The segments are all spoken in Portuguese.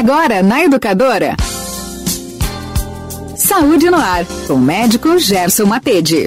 Agora na Educadora. Saúde no ar, com o médico Gerson Matede.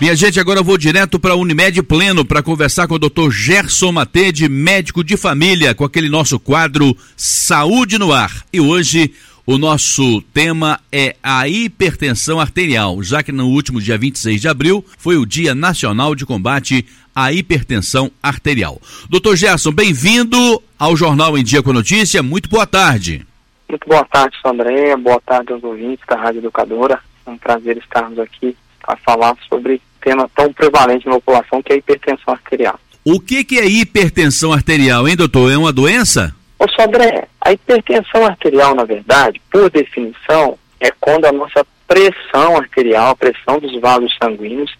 Minha gente, agora eu vou direto para a Unimed Pleno para conversar com o Dr. Gerson Matede, médico de família, com aquele nosso quadro Saúde no Ar. E hoje o nosso tema é a hipertensão arterial, já que no último dia 26 de abril foi o Dia Nacional de Combate à Hipertensão Arterial. Dr. Gerson, bem-vindo ao Jornal em Dia com Notícia. Muito boa tarde. Muito boa tarde, André. Boa tarde aos ouvintes da Rádio Educadora. É um prazer estarmos aqui para falar sobre tema tão prevalente na população que é a hipertensão arterial. O que, que é hipertensão arterial, hein, doutor? É uma doença? Ô, Sodré, a hipertensão arterial, na verdade, por definição, é quando a nossa pressão arterial, a pressão dos vasos sanguíneos,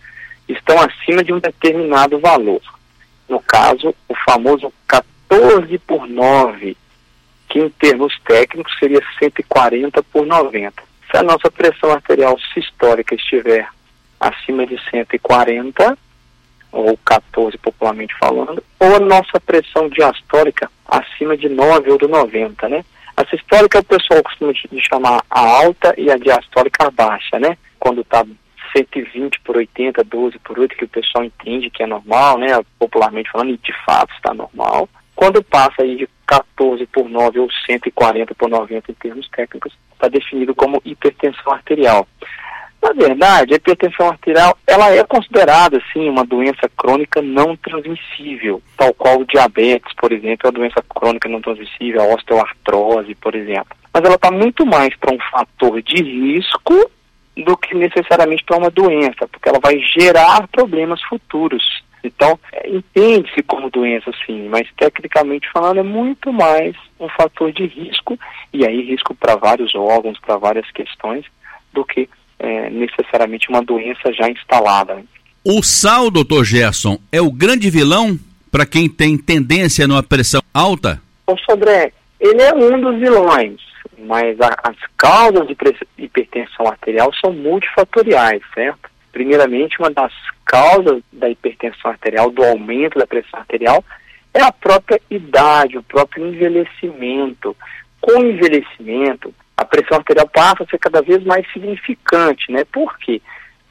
estão acima de um determinado valor. No caso, o famoso 14 por 9, que em termos técnicos seria 140 por 90. Se a nossa pressão arterial sistólica estiver acima de 140, ou 14 popularmente falando, ou a nossa pressão diastólica acima de 9 ou do 90, né? A sistólica o pessoal costuma chamar a alta e a diastólica a baixa, né? Quando está 120 por 80, 12 por 8, que o pessoal entende que é normal, né? Popularmente falando, e de fato está normal. Quando passa aí de 14 por 9 ou 140 por 90 em termos técnicos, está definido como hipertensão arterial. Na verdade, a hipertensão arterial ela é considerada sim uma doença crônica não transmissível, tal qual o diabetes, por exemplo, é uma doença crônica não transmissível, a osteoartrose, por exemplo. Mas ela está muito mais para um fator de risco do que necessariamente para uma doença, porque ela vai gerar problemas futuros. Então, é, entende-se como doença sim, mas tecnicamente falando é muito mais um fator de risco, e aí risco para vários órgãos, para várias questões, do que é, necessariamente uma doença já instalada. O sal, doutor Gerson, é o grande vilão para quem tem tendência numa pressão alta? O Sodré, ele é um dos vilões, mas a, as causas de hipertensão arterial são multifatoriais, certo? Primeiramente, uma das causas da hipertensão arterial, do aumento da pressão arterial, é a própria idade, o próprio envelhecimento. Com o envelhecimento, pressão arterial passa a ser cada vez mais significante, né? Por quê?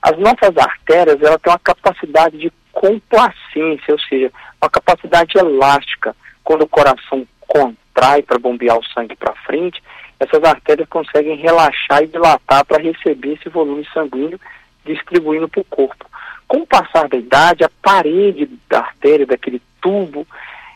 As nossas artérias, ela têm uma capacidade de complacência, ou seja, uma capacidade elástica. Quando o coração contrai para bombear o sangue para frente, essas artérias conseguem relaxar e dilatar para receber esse volume sanguíneo distribuindo para o corpo. Com o passar da idade, a parede da artéria, daquele tubo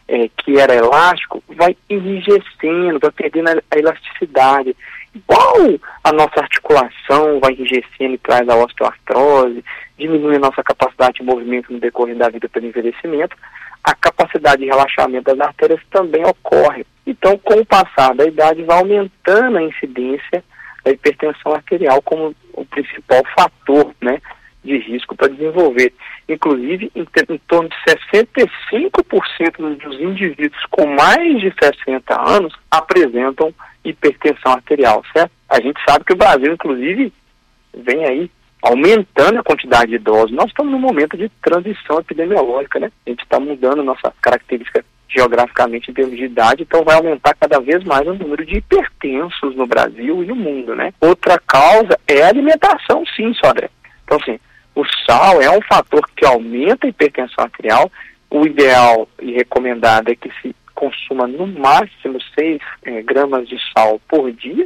é, que era elástico, vai enrijecendo, vai perdendo a elasticidade igual a nossa articulação vai enrijecendo e traz a osteoartrose, diminui a nossa capacidade de movimento no decorrer da vida pelo envelhecimento, a capacidade de relaxamento das artérias também ocorre. Então, com o passar da idade, vai aumentando a incidência da hipertensão arterial como o principal fator né, de risco para desenvolver. Inclusive, em, em torno de 65% dos indivíduos com mais de 60 anos apresentam hipertensão arterial, certo? A gente sabe que o Brasil, inclusive, vem aí aumentando a quantidade de idosos. Nós estamos num momento de transição epidemiológica, né? A gente está mudando nossa característica geograficamente em termos de idade, então vai aumentar cada vez mais o número de hipertensos no Brasil e no mundo, né? Outra causa é a alimentação, sim, Sodré. Então, assim, o sal é um fator que aumenta a hipertensão arterial. O ideal e recomendado é que se consuma no máximo 6 é, gramas de sal por dia,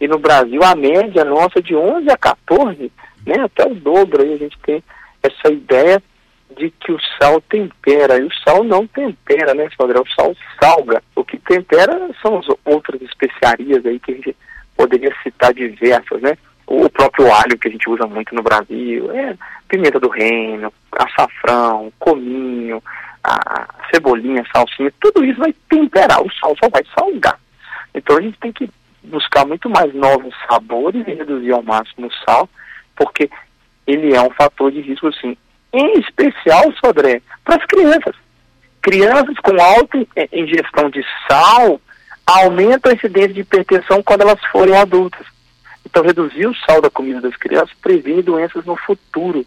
e no Brasil a média nossa de 11 a 14, né, até o dobro aí a gente tem essa ideia de que o sal tempera, e o sal não tempera, né, Sandra? O sal salga. O que tempera são as outras especiarias aí que a gente poderia citar diversas, né? O próprio alho que a gente usa muito no Brasil, é pimenta do reino, açafrão, cominho, a cebolinha, salsinha, tudo isso vai temperar, o sal só vai salgar. Então a gente tem que buscar muito mais novos sabores e reduzir ao máximo o sal, porque ele é um fator de risco, sim. Em especial, Sodré, para as crianças. Crianças com alta ingestão de sal aumentam a incidência de hipertensão quando elas forem adultas. Então, reduzir o sal da comida das crianças previne doenças no futuro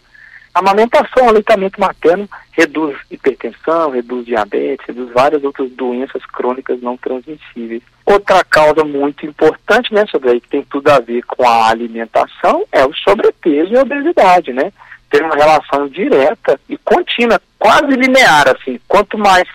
A amamentação, aleitamento materno reduz hipertensão, reduz diabetes, reduz várias outras doenças crônicas não transmissíveis. Outra causa muito importante, né, sobre aí que tem tudo a ver com a alimentação, é o sobrepeso e a obesidade, né? Tem uma relação direta e contínua, quase linear, assim. Quanto mais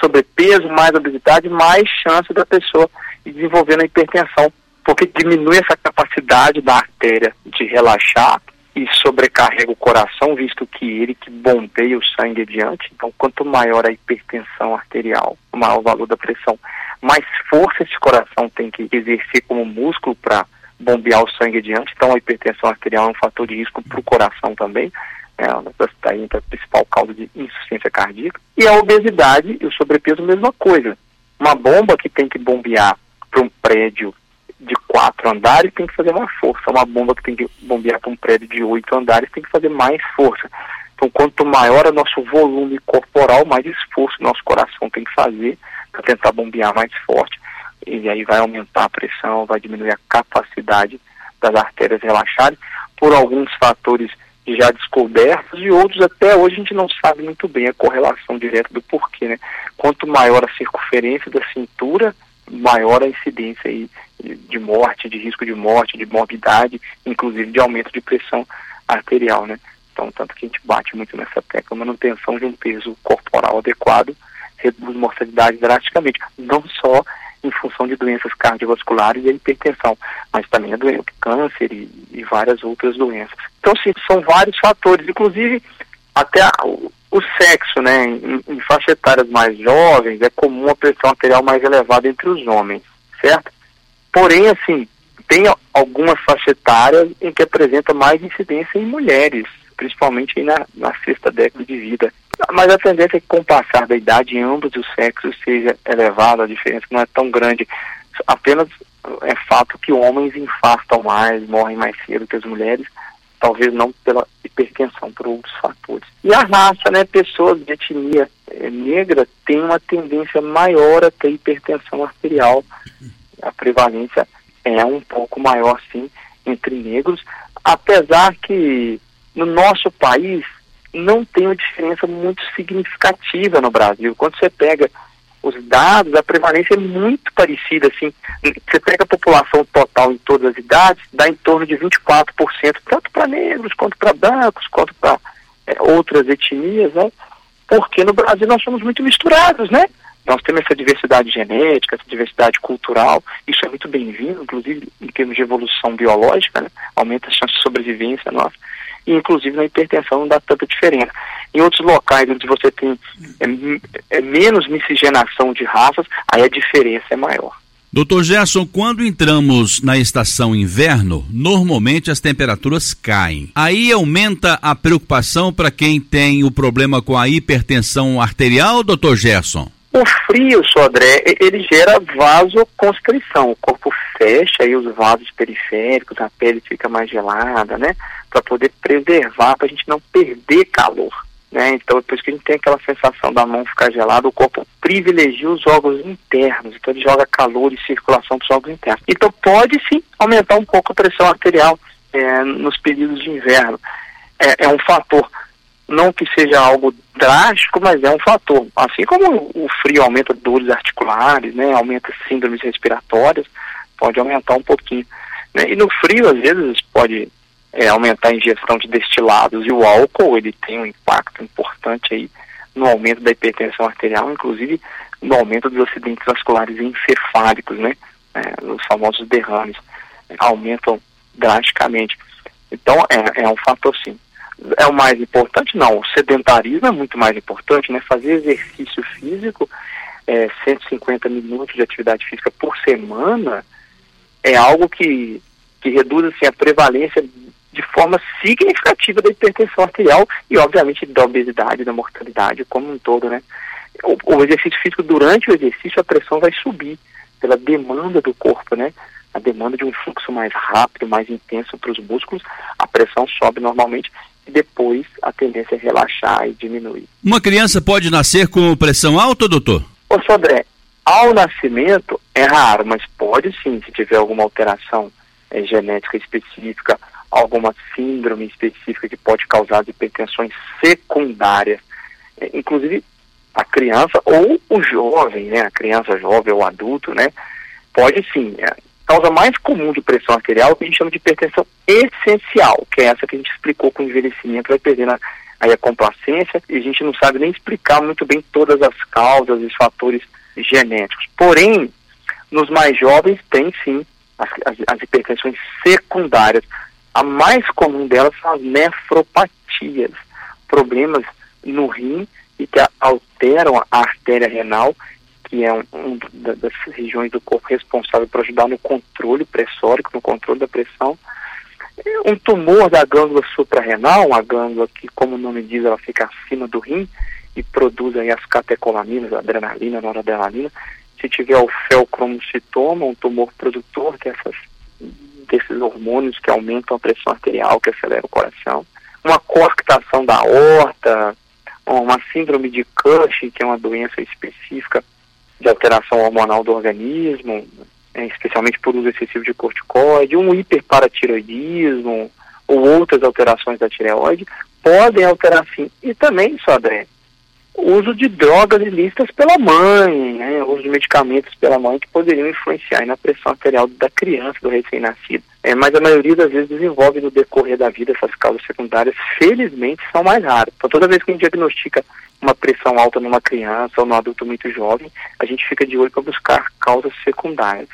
sobrepeso, mais obesidade, mais chance da pessoa desenvolver a hipertensão, porque diminui essa capacidade da artéria de relaxar e sobrecarrega o coração, visto que ele que bombeia o sangue adiante. Então, quanto maior a hipertensão arterial, maior o valor da pressão, mais força esse coração tem que exercer como músculo para bombear o sangue adiante. Então, a hipertensão arterial é um fator de risco para o coração também. É, a principal causa de insuficiência cardíaca. E a obesidade e o sobrepeso, mesma coisa. Uma bomba que tem que bombear para um prédio de quatro andares tem que fazer mais força. Uma bomba que tem que bombear para um prédio de oito andares tem que fazer mais força. Então, quanto maior é nosso volume corporal, mais esforço nosso coração tem que fazer para tentar bombear mais forte. E aí vai aumentar a pressão, vai diminuir a capacidade das artérias relaxarem por alguns fatores já descobertos e outros até hoje a gente não sabe muito bem a correlação direta do porquê, né? Quanto maior a circunferência da cintura, maior a incidência aí de morte, de risco de morte, de morbidade, inclusive de aumento de pressão arterial, né? Então, tanto que a gente bate muito nessa tecla, manutenção de um peso corporal adequado reduz mortalidade drasticamente, não só em função de doenças cardiovasculares e hipertensão, mas também a doença, câncer e, e várias outras doenças. Então, sim, são vários fatores, inclusive até a, o, o, sexo, né? Em, em faixas etárias mais jovens, é comum a pressão arterial mais elevada entre os homens, certo? Porém, assim, tem algumas faixas etárias em que apresenta mais incidência em mulheres, principalmente na, na sexta década de vida. Mas a tendência é que com o passar da idade em ambos os sexos seja elevada, a diferença não é tão grande. Apenas é fato que homens infastam mais, morrem mais cedo que as mulheres, talvez não pela hipertensão, por outros fatores. E a raça, né, pessoas de etnia eh, negra têm uma tendência maior a ter hipertensão arterial. A prevalência é um pouco maior, sim, entre negros, apesar que no nosso país não tem uma diferença muito significativa no Brasil. Quando você pega os dados, a prevalência é muito parecida, assim, você pega a população total em todas as idades, dá em torno de 24%, tanto para negros, quanto para brancos, quanto para é, outras etnias, né? Porque no Brasil nós somos muito misturados, né? Nós temos essa diversidade genética, essa diversidade cultural, isso é muito bem-vindo, inclusive em termos de evolução biológica, né? aumenta a chance de sobrevivência nossa e inclusive na hipertensão não dá tanta diferença. Em outros locais onde você tem é, é menos miscigenação de raças, aí a diferença é maior. Doutor Gerson, quando entramos na estação inverno, normalmente as temperaturas caem. Aí aumenta a preocupação para quem tem o problema com a hipertensão arterial, doutor Gerson? O frio, Sodré, ele gera vasoconstrição. O corpo fecha e os vasos periféricos, a pele fica mais gelada, né? Para poder preservar, para a gente não perder calor. Né? Então, depois que a gente tem aquela sensação da mão ficar gelada, o corpo privilegia os órgãos internos, então ele joga calor e circulação para os órgãos internos. Então, pode sim aumentar um pouco a pressão arterial é, nos períodos de inverno. É, é um fator não que seja algo drástico, mas é um fator. Assim como o frio aumenta dores articulares, né, aumenta síndromes respiratórias, pode aumentar um pouquinho. Né? E no frio, às vezes, pode é, aumentar a ingestão de destilados e o álcool, ele tem um impacto importante aí no aumento da hipertensão arterial, inclusive no aumento dos acidentes vasculares encefálicos, né, é, os famosos derrames, aumentam drasticamente. Então, é, é um fator sim é o mais importante? Não, o sedentarismo é muito mais importante, né? Fazer exercício físico, é, 150 minutos de atividade física por semana, é algo que, que reduz assim, a prevalência de forma significativa da hipertensão arterial e, obviamente, da obesidade, da mortalidade como um todo, né? O, o exercício físico, durante o exercício, a pressão vai subir pela demanda do corpo, né? A demanda de um fluxo mais rápido, mais intenso para os músculos, a pressão sobe normalmente e depois a tendência é relaxar e diminuir. Uma criança pode nascer com pressão alta, doutor? Ô Sodré, ao nascimento é raro, mas pode sim, se tiver alguma alteração é, genética específica, alguma síndrome específica que pode causar hipertensões secundárias. É, inclusive, a criança ou o jovem, né, a criança jovem ou adulto, né, pode sim. É, causa mais comum de pressão arterial é que a gente chama de hipertensão essencial, que é essa que a gente explicou com o envelhecimento, vai perdendo a, aí a complacência e a gente não sabe nem explicar muito bem todas as causas e os fatores genéticos. Porém, nos mais jovens tem sim as, as, as hipertensões secundárias. A mais comum delas são as nefropatias, problemas no rim e que alteram a artéria renal, que é um, um das regiões do corpo responsável por ajudar no controle pressórico, no controle da pressão. Um tumor da glândula suprarrenal, uma glândula que, como o nome diz, ela fica acima do rim e produz aí as catecolaminas, adrenalina, noradrenalina. Se tiver o felcromocitoma, um tumor produtor dessas, desses hormônios que aumentam a pressão arterial, que acelera o coração. Uma coarctação da aorta, uma síndrome de Cushing, que é uma doença específica de alteração hormonal do organismo, é, especialmente por uso excessivo de corticoide, um hiperparatiroidismo ou outras alterações da tireoide, podem alterar sim. E também, o uso de drogas ilícitas pela mãe, né, uso de medicamentos pela mãe que poderiam influenciar na pressão arterial da criança, do recém-nascido. É, mas a maioria das vezes desenvolve no decorrer da vida essas causas secundárias, felizmente são mais raras. Então toda vez que a gente diagnostica uma pressão alta numa criança ou num adulto muito jovem, a gente fica de olho para buscar causas secundárias.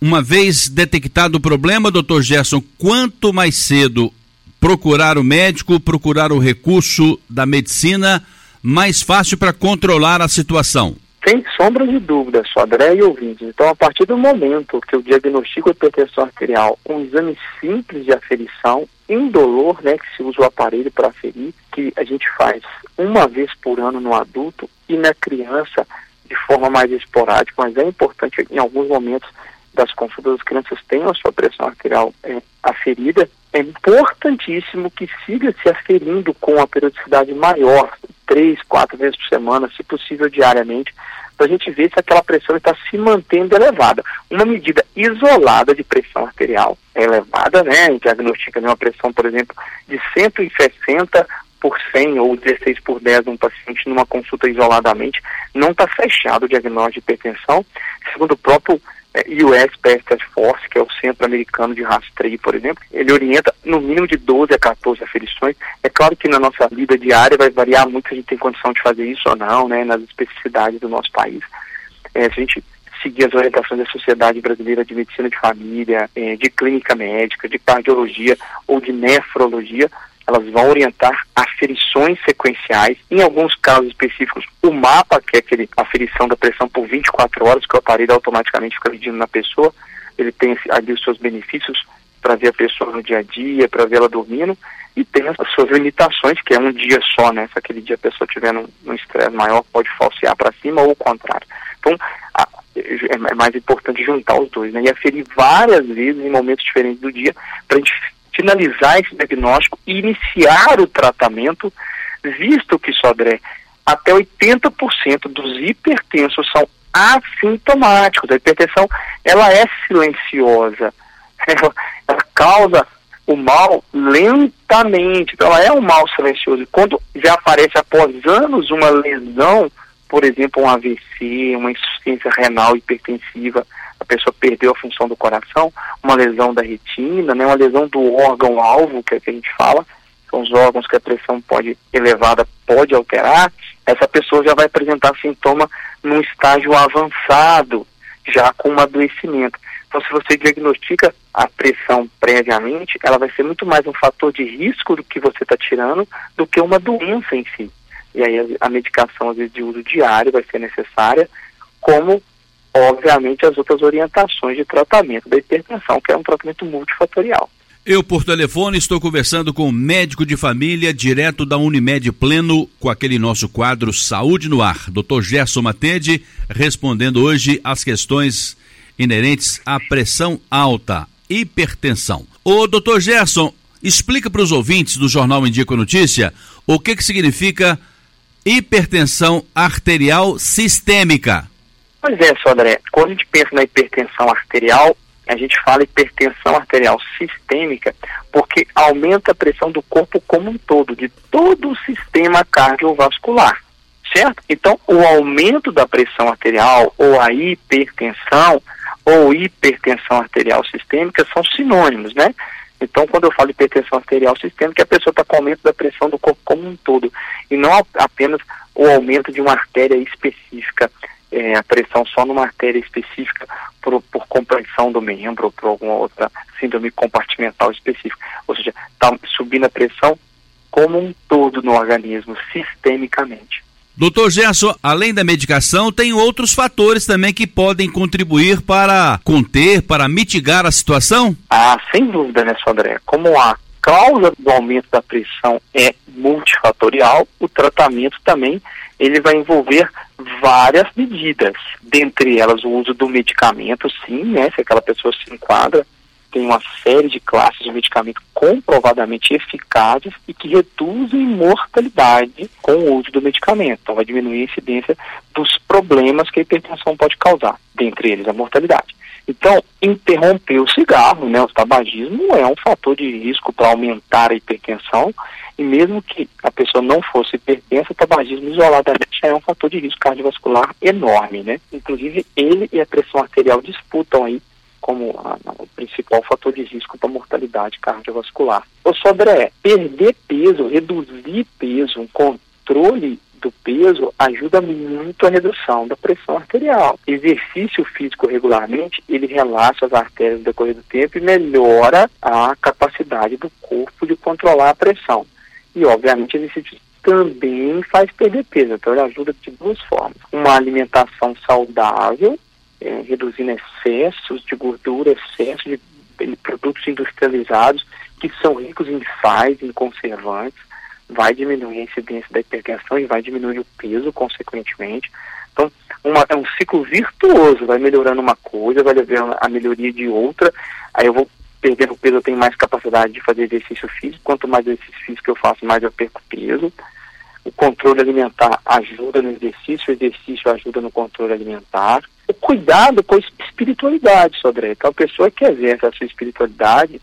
Uma vez detectado o problema, doutor Gerson, quanto mais cedo procurar o médico, procurar o recurso da medicina, mais fácil para controlar a situação? Sem sombra de dúvida, Sodré e ouvintes. Então, a partir do momento que eu diagnostico a hipertensão arterial, um exame simples de aferição, indolor, né, que se usa o aparelho para aferir, que a gente faz uma vez por ano no adulto e na criança de forma mais esporádica, mas é importante em alguns momentos das consultas as crianças tenham a sua pressão arterial é, aferida, é importantíssimo que siga se aferindo com a periodicidade maior, três, quatro vezes por semana, se possível diariamente, para a gente ver se aquela pressão está se mantendo elevada. Uma medida isolada de pressão arterial é elevada, né? A gente diagnostica uma pressão, por exemplo, de 160 por 100 ou 16 por 10 de um paciente numa consulta isoladamente, não está fechado o diagnóstico de hipertensão. Segundo o próprio é, US Pest Task Force, que é o Centro Americano de Rastreio, por exemplo, ele orienta no mínimo de 12 a 14 aferições. É claro que na nossa vida diária vai variar muito se a gente tem condição de fazer isso ou não, né, nas especificidades do nosso país. É, se a gente seguir as orientações da Sociedade Brasileira de Medicina de Família, é, de Clínica Médica, de Cardiologia ou de Nefrologia, elas vão orientar aferições sequenciais, em alguns casos específicos, o mapa, que é aquele aferição da pressão por 24 horas, que o aparelho automaticamente fica medindo na pessoa, ele tem ali os seus benefícios para ver a pessoa no dia a dia, para ver ela dormindo, e tem as suas limitações, que é um dia só, né? Se aquele dia a pessoa tiver num estresse maior, pode falsear para cima ou o contrário. Então, a, é, é mais importante juntar os dois, né? E aferir várias vezes em momentos diferentes do dia para a gente finalizar esse diagnóstico e iniciar o tratamento, visto que, Sodré, até 80% dos hipertensos são assintomáticos. A hipertensão, ela é silenciosa. Ela, ela causa o mal lentamente. Então, ela é um mal silencioso. Quando já aparece após anos uma lesão, por exemplo, um AVC, uma insuficiência renal hipertensiva, pessoa perdeu a função do coração, uma lesão da retina, né, uma lesão do órgão-alvo, que é que a gente fala, são os órgãos que a pressão pode elevada pode alterar, essa pessoa já vai apresentar sintoma num estágio avançado, já com um adoecimento. Então, se você diagnostica a pressão previamente, ela vai ser muito mais um fator de risco do que você está tirando do que uma doença em si. E aí a medicação, às vezes, de uso diário vai ser necessária, como obviamente, as outras orientações de tratamento da hipertensão, que é um tratamento multifatorial. Eu, por telefone, estou conversando com o médico de família, direto da Unimed Pleno, com aquele nosso quadro Saúde no Ar, Dr. Gerson Matede, respondendo hoje as questões inerentes à pressão alta, hipertensão. Ô, doutor Gerson, explica para os ouvintes do Jornal Indico Notícia o que, que significa hipertensão arterial sistêmica. Pois é, Sodré, quando a gente pensa na hipertensão arterial, a gente fala hipertensão arterial sistêmica porque aumenta a pressão do corpo como um todo, de todo o sistema cardiovascular, certo? Então, o aumento da pressão arterial ou a hipertensão ou hipertensão arterial sistêmica são sinônimos, né? Então, quando eu falo hipertensão arterial sistêmica, a pessoa está com aumento da pressão do corpo como um todo, e não apenas o aumento de uma artéria específica, é, a pressão só numa artéria específica por, por compressão do membro ou por alguma outra síndrome compartimental específica. Ou seja, está subindo a pressão como um todo no organismo, sistemicamente. Doutor Gerson, além da medicação, tem outros fatores também que podem contribuir para conter, para mitigar a situação? Ah, sem dúvida, né, André? Como a causa do aumento da pressão é multifatorial, o tratamento também ele vai envolver várias medidas, dentre elas o uso do medicamento, sim, né, se aquela pessoa se enquadra tem uma série de classes de medicamentos comprovadamente eficazes e que reduzem mortalidade com o uso do medicamento. Então, vai diminuir a incidência dos problemas que a hipertensão pode causar, dentre eles a mortalidade. Então, interromper o cigarro, né, o tabagismo, é um fator de risco para aumentar a hipertensão. E mesmo que a pessoa não fosse hipertensa, o tabagismo isoladamente é um fator de risco cardiovascular enorme, né? Inclusive, ele e a pressão arterial disputam aí como a, o principal fator de risco para mortalidade cardiovascular. O sobre perder peso, reduzir peso, um controle do peso ajuda muito a redução da pressão arterial. Exercício físico regularmente, ele relaxa as artérias no decorrer do tempo e melhora a capacidade do corpo de controlar a pressão. E, obviamente, exercício também faz perder peso, então ele ajuda de duas formas. Uma alimentação saudável é, reduzindo excessos de gordura, excessos de, de produtos industrializados que são ricos em sais, em conservantes, vai diminuir a incidência da hipertensão e vai diminuir o peso, consequentemente. Então, uma, é um ciclo virtuoso, vai melhorando uma coisa, vai levando a melhoria de outra, aí eu vou perdendo peso, eu tenho mais capacidade de fazer exercício físico, quanto mais exercício físico eu faço, mais eu perco peso. O controle alimentar ajuda no exercício, o exercício ajuda no controle alimentar o cuidado com a espiritualidade, Sodré. Então, a pessoa que exerce a sua espiritualidade,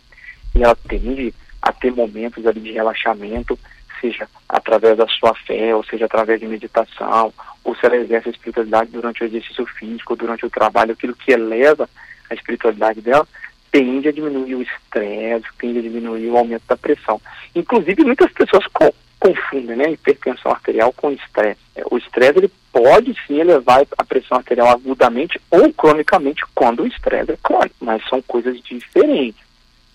e ela tende a ter momentos ali de relaxamento, seja através da sua fé, ou seja através de meditação, ou se ela exerce a espiritualidade durante o exercício físico, durante o trabalho, aquilo que eleva a espiritualidade dela, tende a diminuir o estresse, tende a diminuir o aumento da pressão. Inclusive, muitas pessoas confundem né, hipertensão arterial com estresse. É, o estresse ele pode sim elevar a pressão arterial agudamente ou cronicamente quando o estresse é crônico, mas são coisas diferentes.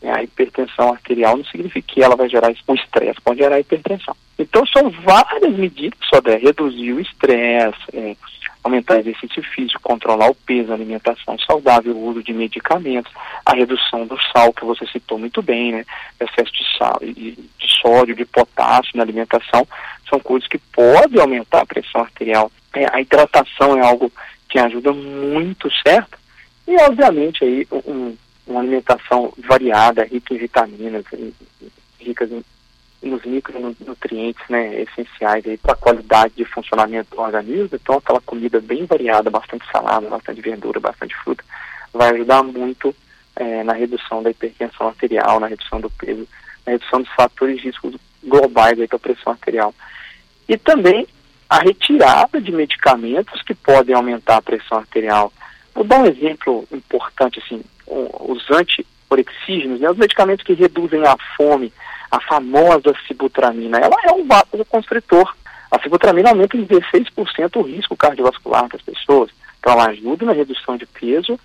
É, a hipertensão arterial não significa que ela vai gerar o estresse, pode gerar hipertensão. Então são várias medidas só de reduzir o estresse, é, aumentar o exercício físico, controlar o peso, alimentação saudável, o uso de medicamentos, a redução do sal, que você citou muito bem, né? Excesso de sal, de, de sódio, de potássio na alimentação, são coisas que podem aumentar a pressão arterial. É, a hidratação é algo que ajuda muito, certo? E, obviamente, aí, um, uma alimentação variada, rica em vitaminas, ricas nos micronutrientes né, essenciais para a qualidade de funcionamento do organismo. Então, aquela comida bem variada, bastante salada, bastante verdura, bastante fruta, vai ajudar muito é, na redução da hipertensão arterial, na redução do peso, na redução dos fatores de risco globais para a pressão arterial. E também a retirada de medicamentos que podem aumentar a pressão arterial. Vou dar um exemplo importante, assim, os antiorexígenos, né, os medicamentos que reduzem a fome, a famosa sibutramina, ela é um vasoconstritor. A sibutramina aumenta em 16% o risco cardiovascular das pessoas. Então ela ajuda na redução de peso,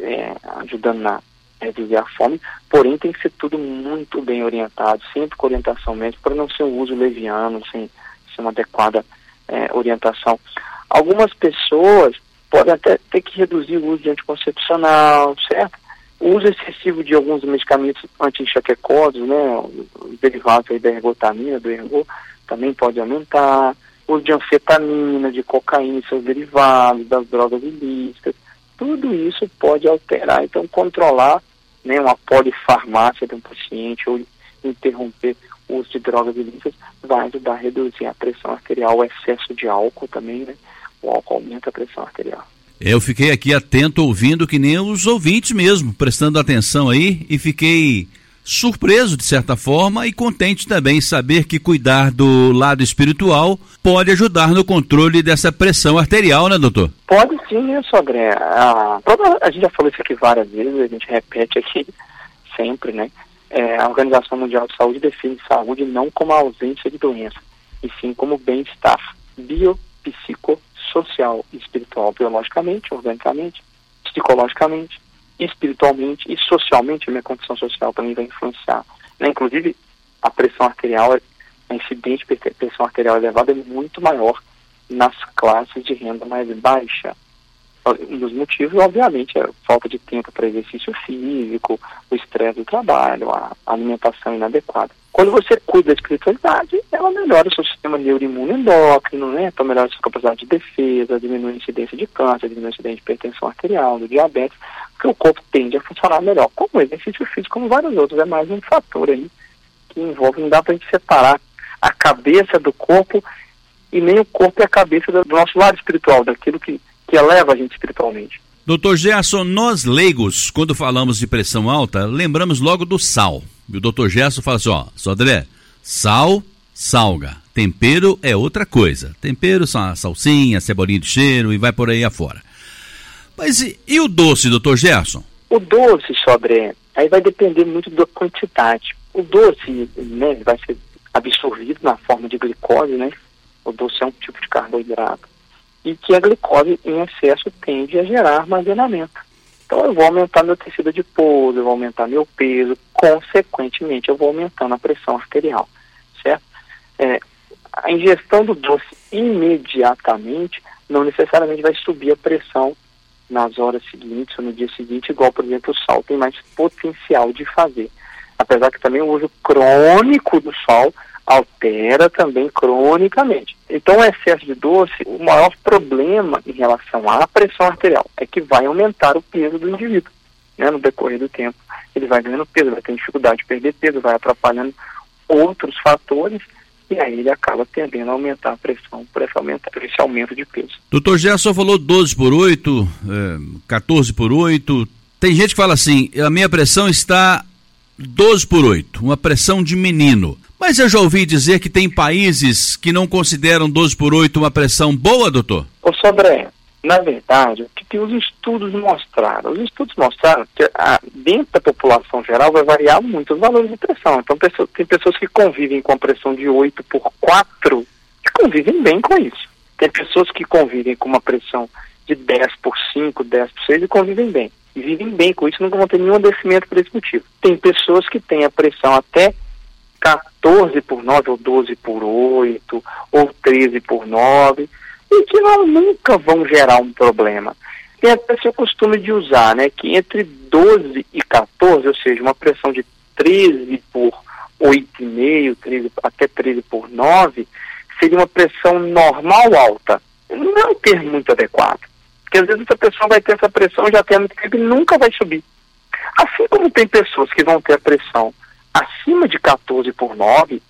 é, ajudando na reduzir a fome, porém tem que ser tudo muito bem orientado, sempre com orientação médica, para não ser um uso leviano, sem, sem uma adequada é, orientação. Algumas pessoas podem até ter que reduzir o uso de anticoncepcional, certo? O uso excessivo de alguns medicamentos anti-enxaquecosos, né, os derivados da ergotamina, do ergo, também pode aumentar. O uso de anfetamina, de cocaína seus derivados, das drogas ilícitas, tudo isso pode alterar. Então, controlar né, uma polifarmácia de um paciente ou interromper o uso de drogas ilícitas vai ajudar a reduzir a pressão arterial, o excesso de álcool também, né? O álcool aumenta a pressão arterial. Eu fiquei aqui atento, ouvindo que nem os ouvintes mesmo, prestando atenção aí e fiquei surpreso de certa forma e contente também saber que cuidar do lado espiritual pode ajudar no controle dessa pressão arterial, né, doutor? Pode sim, né, Sogré? A, a gente já falou isso aqui várias vezes, a gente repete aqui sempre, né? É, a Organização Mundial de Saúde define saúde não como ausência de doença, e sim como bem-estar biopsicossocial e espiritual, biologicamente, organicamente, psicologicamente espiritualmente e socialmente a minha condição social também vai influenciar. Né? Inclusive, a pressão arterial, a incidente de pressão arterial elevada é muito maior nas classes de renda mais baixa. Um dos motivos, obviamente, é a falta de tempo para exercício físico, o estresse do trabalho, a alimentação inadequada. Quando você cuida da espiritualidade, ela melhora o seu sistema neuroimune endócrino, né? Então melhora a sua capacidade de defesa, diminui a incidência de câncer, diminui a incidência de hipertensão arterial, do diabetes, porque o corpo tende a funcionar melhor. Como exercício físico, como vários outros, é mais um fator aí que envolve, não dá para a gente separar a cabeça do corpo e nem o corpo e a cabeça do nosso lado espiritual, daquilo que, que eleva a gente espiritualmente. Doutor Gerson, nós leigos, quando falamos de pressão alta, lembramos logo do sal. O doutor Gerson fala assim, ó, Sodré, sal, salga. Tempero é outra coisa. Tempero são salsinha, cebolinha de cheiro e vai por aí afora. Mas e, e o doce, doutor Gerson? O doce, Sodré, aí vai depender muito da quantidade. O doce, né, vai ser absorvido na forma de glicose, né? O doce é um tipo de carboidrato. E que a glicose em excesso tende a gerar armazenamento. Então eu vou aumentar meu tecido adiposo, eu vou aumentar meu peso, consequentemente eu vou aumentando a pressão arterial, certo? É, a ingestão do doce imediatamente não necessariamente vai subir a pressão nas horas seguintes ou no dia seguinte, igual, por exemplo, o sal tem mais potencial de fazer. Apesar que também o uso crônico do sal altera também cronicamente. Então, o excesso de doce, o maior problema em relação à pressão arterial é que vai aumentar o peso do indivíduo. Né? No decorrer do tempo, ele vai ganhando peso, vai ter dificuldade de perder peso, vai atrapalhando outros fatores e aí ele acaba tendendo a aumentar a pressão por esse aumento, por esse aumento de peso. Doutor Gerson falou 12 por 8, é, 14 por 8. Tem gente que fala assim, a minha pressão está 12 por 8, uma pressão de menino. Mas eu já ouvi dizer que tem países que não consideram 12 por 8 uma pressão boa, doutor? Ô Sobré, na verdade, o que os estudos mostraram? Os estudos mostraram que a, dentro da população geral vai variar muito os valores de pressão. Então tem pessoas que convivem com a pressão de 8 por 4 que convivem bem com isso. Tem pessoas que convivem com uma pressão de 10 por 5, 10 por 6 e convivem bem. E vivem bem com isso, nunca vão ter nenhum adoecimento por esse motivo. Tem pessoas que têm a pressão até 14 por 9, ou 12 por 8, ou 13 por 9, e que não, nunca vão gerar um problema. Tem até esse costume de usar, né, que entre 12 e 14, ou seja, uma pressão de 13 por 8,5, 13, até 13 por 9, seria uma pressão normal alta. Não é um termo muito adequado. Porque às vezes essa pessoa vai ter essa pressão já tem muito tempo e nunca vai subir. Assim como tem pessoas que vão ter a pressão acima de 14 por 9,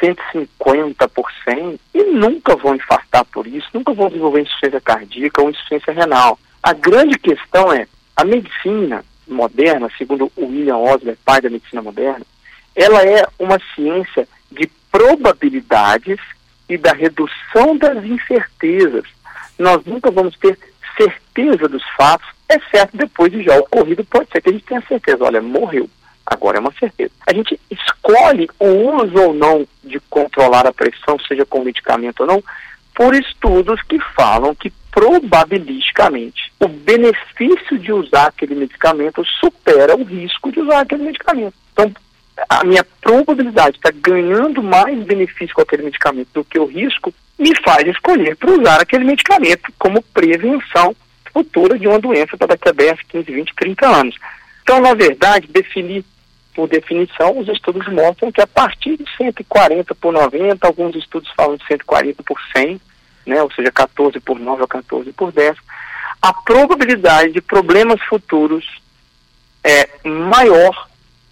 150 por 100 e nunca vão infartar por isso, nunca vão desenvolver insuficiência cardíaca ou insuficiência renal. A grande questão é, a medicina moderna, segundo William Osler, pai da medicina moderna, ela é uma ciência de probabilidades e da redução das incertezas. Nós nunca vamos ter certeza dos fatos, exceto depois de já ocorrido, pode ser que a gente tenha certeza, olha, morreu. Agora é uma certeza. A gente escolhe o uso ou não de controlar a pressão, seja com medicamento ou não, por estudos que falam que probabilisticamente o benefício de usar aquele medicamento supera o risco de usar aquele medicamento. Então, a minha probabilidade de estar ganhando mais benefício com aquele medicamento do que o risco me faz escolher para usar aquele medicamento como prevenção futura de uma doença para daqui a 10, 15, 20, 30 anos. Então, na verdade, definir por definição, os estudos mostram que a partir de 140 por 90, alguns estudos falam de 140 por 100, né, ou seja, 14 por 9 ou 14 por 10, a probabilidade de problemas futuros é maior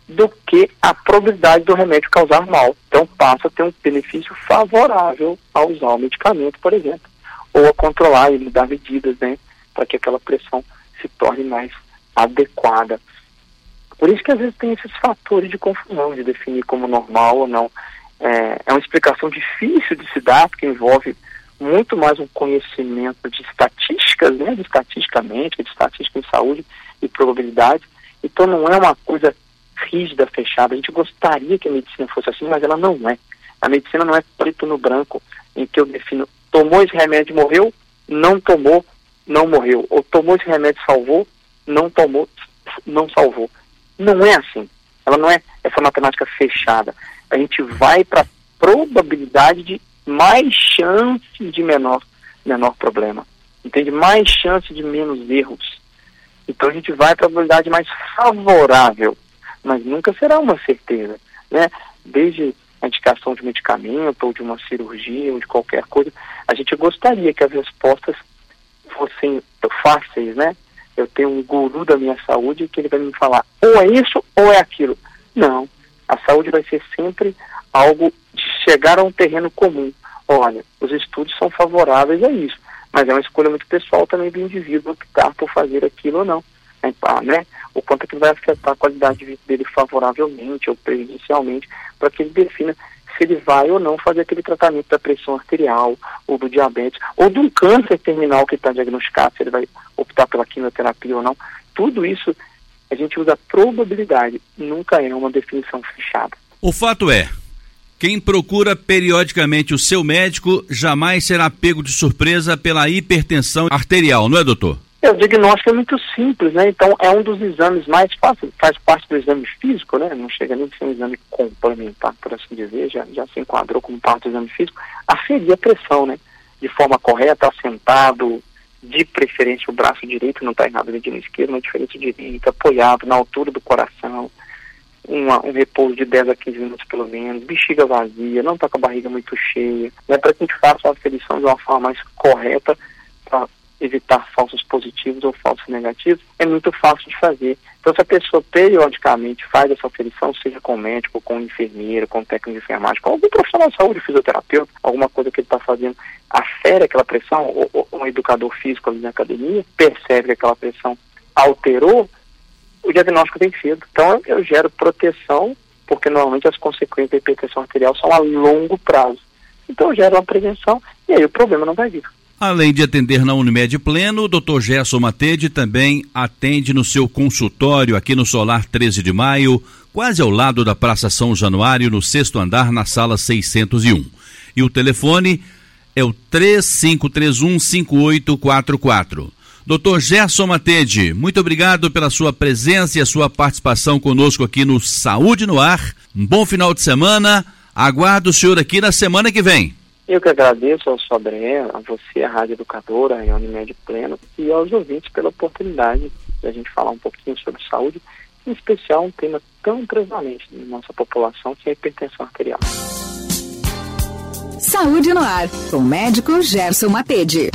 do que a probabilidade do remédio causar mal. Então passa a ter um benefício favorável a usar o medicamento, por exemplo, ou a controlar e mudar medidas né, para que aquela pressão se torne mais adequada. Por isso que às vezes tem esses fatores de confusão, de definir como normal ou não. É, é uma explicação difícil de se dar, porque envolve muito mais um conhecimento de estatísticas, né, de estatística médica, de estatística em saúde e probabilidade. Então não é uma coisa rígida, fechada. A gente gostaria que a medicina fosse assim, mas ela não é. A medicina não é preto no branco, em que eu defino, tomou esse remédio morreu, não tomou, não morreu. Ou tomou esse remédio salvou, não tomou, não salvou. Não é assim. Ela não é essa matemática fechada. A gente vai para probabilidade de mais chance de menor, menor problema. Entende? Mais chance de menos erros. Então a gente vai para a probabilidade mais favorável, mas nunca será uma certeza. Né? Desde a indicação de medicamento ou de uma cirurgia ou de qualquer coisa, a gente gostaria que as respostas fossem fáceis, né? Eu tenho um guru da minha saúde que ele vai me falar ou é isso ou é aquilo. Não, a saúde vai ser sempre algo de chegar a um terreno comum. Olha, os estudos são favoráveis a isso, mas é uma escolha muito pessoal também do indivíduo optar por fazer aquilo ou não. É, né? O quanto que vai afetar a qualidade de vida dele favoravelmente ou prejudicialmente, para que ele defina se ele vai ou não fazer aquele tratamento da pressão arterial, ou do diabetes, ou de um câncer terminal que está diagnosticado, se ele vai optar pela quimioterapia ou não. Tudo isso a gente usa probabilidade, nunca é uma definição fechada. O fato é, quem procura periodicamente o seu médico jamais será pego de surpresa pela hipertensão arterial, não é, doutor? É, o diagnóstico é muito simples, né? Então é um dos exames mais fáceis, faz parte do exame físico, né? Não chega nem a ser um exame complementar, por assim dizer, já, já se enquadrou como parte do exame físico, aferir a pressão, né? De forma correta, assentado, de preferência o braço direito, não está errado o dedinho esquerdo, mas diferente direito, apoiado na altura do coração, uma, um repouso de 10 a 15 minutos pelo menos, bexiga vazia, não está com a barriga muito cheia, né, para que a gente faça a aferição de uma forma mais correta, para evitar falsos positivos ou falsos negativos, é muito fácil de fazer. Então, se a pessoa periodicamente faz essa aferição, seja com médico, com enfermeiro, com técnico de enfermagem, com algum profissional de saúde, fisioterapeuta, alguma coisa que ele está fazendo, afere aquela pressão, ou, ou um educador físico ali na academia, percebe que aquela pressão alterou, o diagnóstico tem sido. Então, eu gero proteção, porque normalmente as consequências da hipertensão arterial são a longo prazo. Então, eu gero uma prevenção e aí o problema não vai vir. Além de atender na Unimed Pleno, o Dr. Gerson Matede também atende no seu consultório aqui no Solar 13 de Maio, quase ao lado da Praça São Januário, no sexto andar, na sala 601. E o telefone é o 3531 5844. Doutor Gerson Matede, muito obrigado pela sua presença e a sua participação conosco aqui no Saúde no Ar. Um bom final de semana. Aguardo o senhor aqui na semana que vem. Eu que agradeço ao Sodré, a você, a Rádio Educadora, a Unimed Pleno, e aos ouvintes pela oportunidade de a gente falar um pouquinho sobre saúde, em especial um tema tão prevalente na nossa população, que é a hipertensão arterial. Saúde no ar, com o médico Gerson Matede.